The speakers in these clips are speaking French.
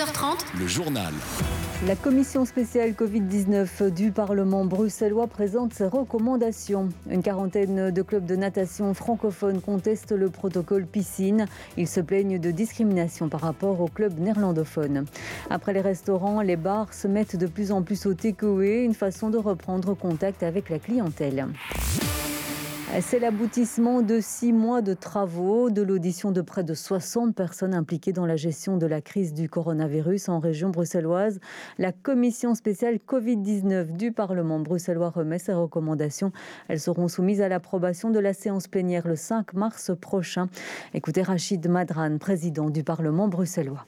11h30, le journal. La commission spéciale Covid-19 du Parlement bruxellois présente ses recommandations. Une quarantaine de clubs de natation francophones contestent le protocole piscine. Ils se plaignent de discrimination par rapport aux clubs néerlandophones. Après les restaurants, les bars se mettent de plus en plus au takeaway, une façon de reprendre contact avec la clientèle. C'est l'aboutissement de six mois de travaux, de l'audition de près de 60 personnes impliquées dans la gestion de la crise du coronavirus en région bruxelloise. La commission spéciale Covid-19 du Parlement bruxellois remet ses recommandations. Elles seront soumises à l'approbation de la séance plénière le 5 mars prochain. Écoutez Rachid Madran, président du Parlement bruxellois.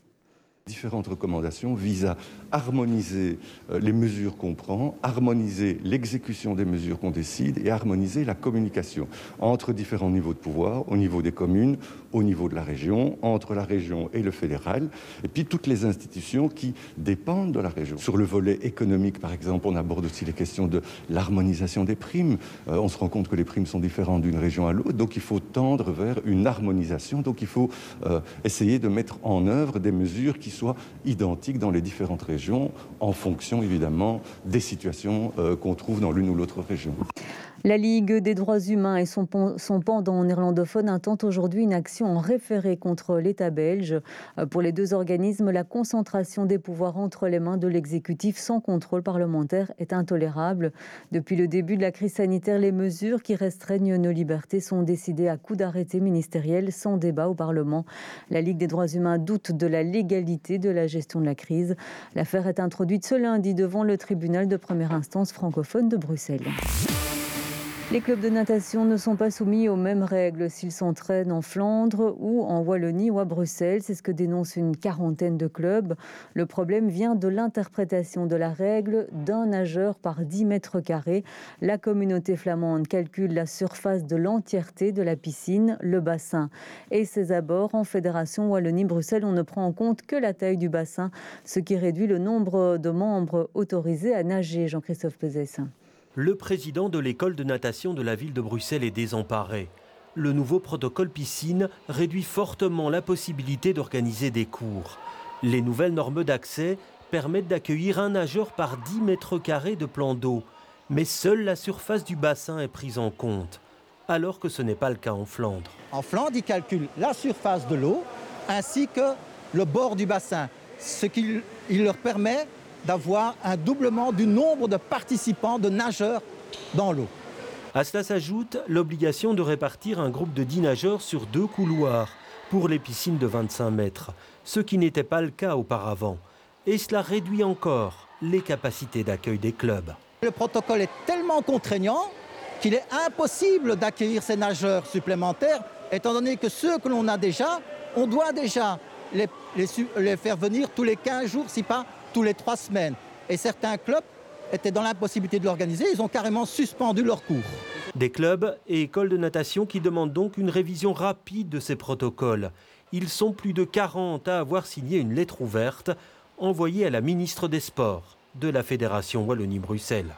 Différentes recommandations visent à harmoniser euh, les mesures qu'on prend, harmoniser l'exécution des mesures qu'on décide et harmoniser la communication entre différents niveaux de pouvoir, au niveau des communes, au niveau de la région, entre la région et le fédéral, et puis toutes les institutions qui dépendent de la région. Sur le volet économique, par exemple, on aborde aussi les questions de l'harmonisation des primes. Euh, on se rend compte que les primes sont différentes d'une région à l'autre, donc il faut tendre vers une harmonisation, donc il faut euh, essayer de mettre en œuvre des mesures qui soient identiques dans les différentes régions, en fonction évidemment des situations euh, qu'on trouve dans l'une ou l'autre région. La Ligue des droits humains et son, pendant néerlandophone intentent aujourd'hui une action en référé contre l'État belge. Euh, pour les deux organismes, la concentration des pouvoirs entre les mains de l'exécutif sans contrôle parlementaire est intolérable. Depuis le début de la crise sanitaire, les mesures qui restreignent nos libertés sont décidées à coup d'arrêté ministériel sans débat au Parlement. La Ligue des droits humains doute de la légalité de la gestion de la crise. L'affaire est introduite ce lundi devant le tribunal de première instance francophone de Bruxelles. Les clubs de natation ne sont pas soumis aux mêmes règles s'ils s'entraînent en Flandre ou en Wallonie ou à Bruxelles. C'est ce que dénonce une quarantaine de clubs. Le problème vient de l'interprétation de la règle d'un nageur par 10 mètres carrés. La communauté flamande calcule la surface de l'entièreté de la piscine, le bassin et ses abords. En fédération Wallonie-Bruxelles, on ne prend en compte que la taille du bassin, ce qui réduit le nombre de membres autorisés à nager. Jean-Christophe Pesès. Le président de l'école de natation de la ville de Bruxelles est désemparé. Le nouveau protocole piscine réduit fortement la possibilité d'organiser des cours. Les nouvelles normes d'accès permettent d'accueillir un nageur par 10 mètres carrés de plan d'eau, mais seule la surface du bassin est prise en compte, alors que ce n'est pas le cas en Flandre. En Flandre, ils calculent la surface de l'eau ainsi que le bord du bassin, ce qui leur permet d'avoir un doublement du nombre de participants, de nageurs dans l'eau. À cela s'ajoute l'obligation de répartir un groupe de 10 nageurs sur deux couloirs pour les piscines de 25 mètres, ce qui n'était pas le cas auparavant. Et cela réduit encore les capacités d'accueil des clubs. Le protocole est tellement contraignant qu'il est impossible d'accueillir ces nageurs supplémentaires, étant donné que ceux que l'on a déjà, on doit déjà les, faire venir tous les 15 jours, si pas tous les trois semaines. Et certains clubs étaient dans l'impossibilité de l'organiser, ils ont carrément suspendu leurs cours. Des clubs et écoles de natation qui demandent donc une révision rapide de ces protocoles. Ils sont plus de 40 à avoir signé une lettre ouverte envoyée à la ministre des Sports de la Fédération Wallonie-Bruxelles.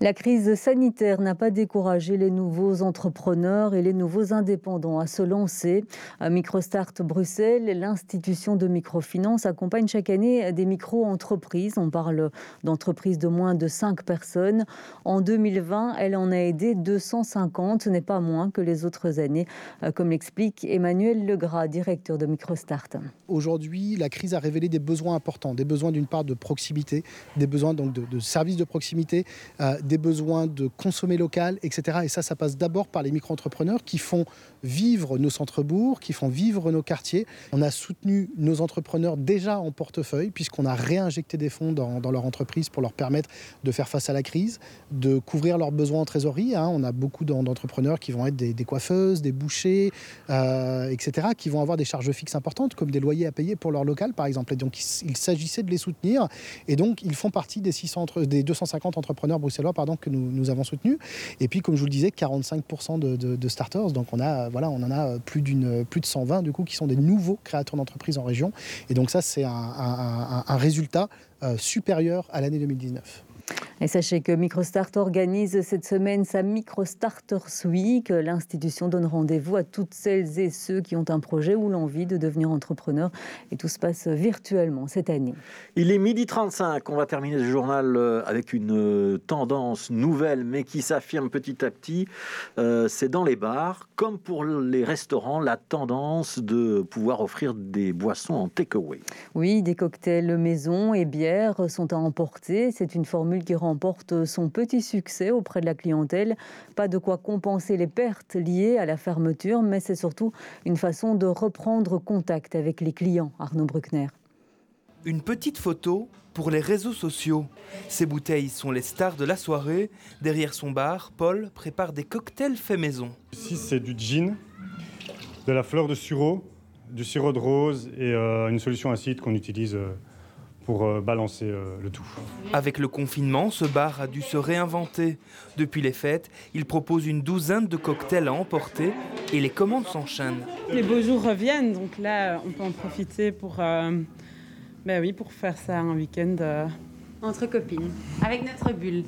La crise sanitaire n'a pas découragé les nouveaux entrepreneurs et les nouveaux indépendants à se lancer. Microstart Bruxelles, l'institution de microfinance accompagne chaque année des micro-entreprises. On parle d'entreprises de moins de 5 personnes. En 2020, elle en a aidé 250, ce n'est pas moins que les autres années, comme l'explique Emmanuel Legras, directeur de Microstart. Aujourd'hui, la crise a révélé des besoins importants, des besoins d'une part de proximité, des besoins donc de, services de proximité, euh, des besoins de consommer local, etc. Et ça, ça passe d'abord par les micro-entrepreneurs qui font vivre nos centres-bourgs, qui font vivre nos quartiers. On a soutenu nos entrepreneurs déjà en portefeuille, puisqu'on a réinjecté des fonds dans, leur entreprise pour leur permettre de faire face à la crise, de couvrir leurs besoins en trésorerie. Hein. On a beaucoup d'entrepreneurs qui vont être des, coiffeuses, des bouchers, euh, etc., qui vont avoir des charges fixes importantes, comme des loyers à payer pour leur local, par exemple. Et donc, il, s'agissait de les soutenir. Et donc, ils font partie des, 600, des 250 entrepreneurs bruxellois que nous, avons soutenus. Et puis, comme je vous le disais, 45% de, starters. Donc, on a voilà, on en a plus, d'une, plus de 120 du coup, qui sont des nouveaux créateurs d'entreprises en région. Et donc ça, c'est un, résultat euh, supérieur à l'année 2019. Et sachez que Microstart organise cette semaine sa Microstarters Week. L'institution donne rendez-vous à toutes celles et ceux qui ont un projet ou l'envie de devenir entrepreneur. Et tout se passe virtuellement cette année. Il est midi 35. On va terminer ce journal euh, avec une euh, tendance nouvelle, mais qui s'affirme petit à petit. Euh, c'est dans les bars, comme pour les restaurants, la tendance de pouvoir offrir des boissons en takeaway. Oui, des cocktails maison et bières sont à emporter. C'est une formule qui remporte son petit succès auprès de la clientèle. Pas de quoi compenser les pertes liées à la fermeture, mais c'est surtout une façon de reprendre contact avec les clients. Arnaud Bruckner. Une petite photo pour les réseaux sociaux. Ces bouteilles sont les stars de la soirée. Derrière son bar, Paul prépare des cocktails faits maison. Ici, c'est du gin, de la fleur de sureau, du sirop de rose et euh, une solution acide qu'on utilise euh, pour euh, balancer le tout. Avec le confinement, ce bar a dû se réinventer. Depuis les fêtes, il propose une douzaine de cocktails à emporter et les commandes s'enchaînent. Les beaux jours reviennent, donc là, on peut en profiter pour, ben oui, pour faire ça un week-end entre copines, avec notre bulle.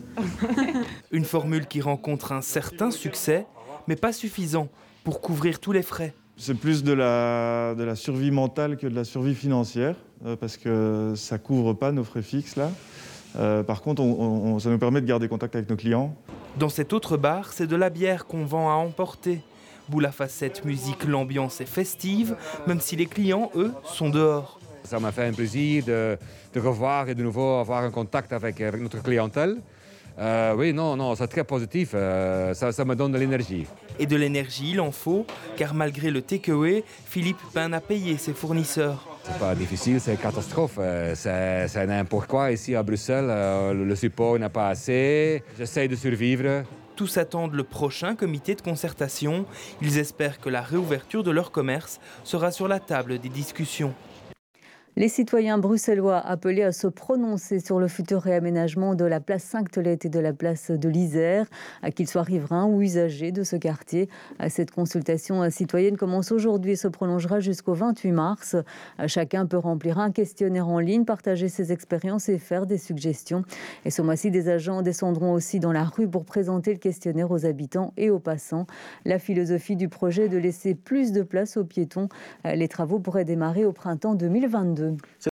Une formule qui rencontre un certain succès, mais pas suffisant pour couvrir tous les frais. C'est plus de la, de la survie mentale que de la survie financière, euh, parce que ça couvre pas nos frais fixes là. Euh, par contre, ça nous permet de garder contact avec nos clients. Dans cet autre bar, c'est de la bière qu'on vend à emporter. Boule à facette, musique, l'ambiance est festive, même si les clients, eux, sont dehors. Ça m'a fait un plaisir de, de, revoir et de nouveau avoir un contact avec, avec notre clientèle. Euh, oui, non, non, c'est très positif. Euh, ça, ça, me donne de l'énergie. Et de l'énergie, il en faut, car malgré le takeaway, Philippe peine à payer ses fournisseurs. C'est pas difficile, c'est une catastrophe. Euh, c'est n'importe quoi ici à Bruxelles. Le support n'a pas assez. J'essaie de survivre. Tous attendent le prochain comité de concertation. Ils espèrent que la réouverture de leur commerce sera sur la table des discussions. Les citoyens bruxellois appelés à se prononcer sur le futur réaménagement de la place Sainte-Tolette et de la place de l'Isère, qu'ils soient riverains ou usagers de ce quartier. Cette consultation citoyenne commence aujourd'hui et se prolongera jusqu'au 28 mars. Chacun peut remplir un questionnaire en ligne, partager ses expériences et faire des suggestions. Et ce mois-ci, des agents descendront aussi dans la rue pour présenter le questionnaire aux habitants et aux passants. La philosophie du projet est de laisser plus de place aux piétons. Les travaux pourraient démarrer au printemps 2022. reason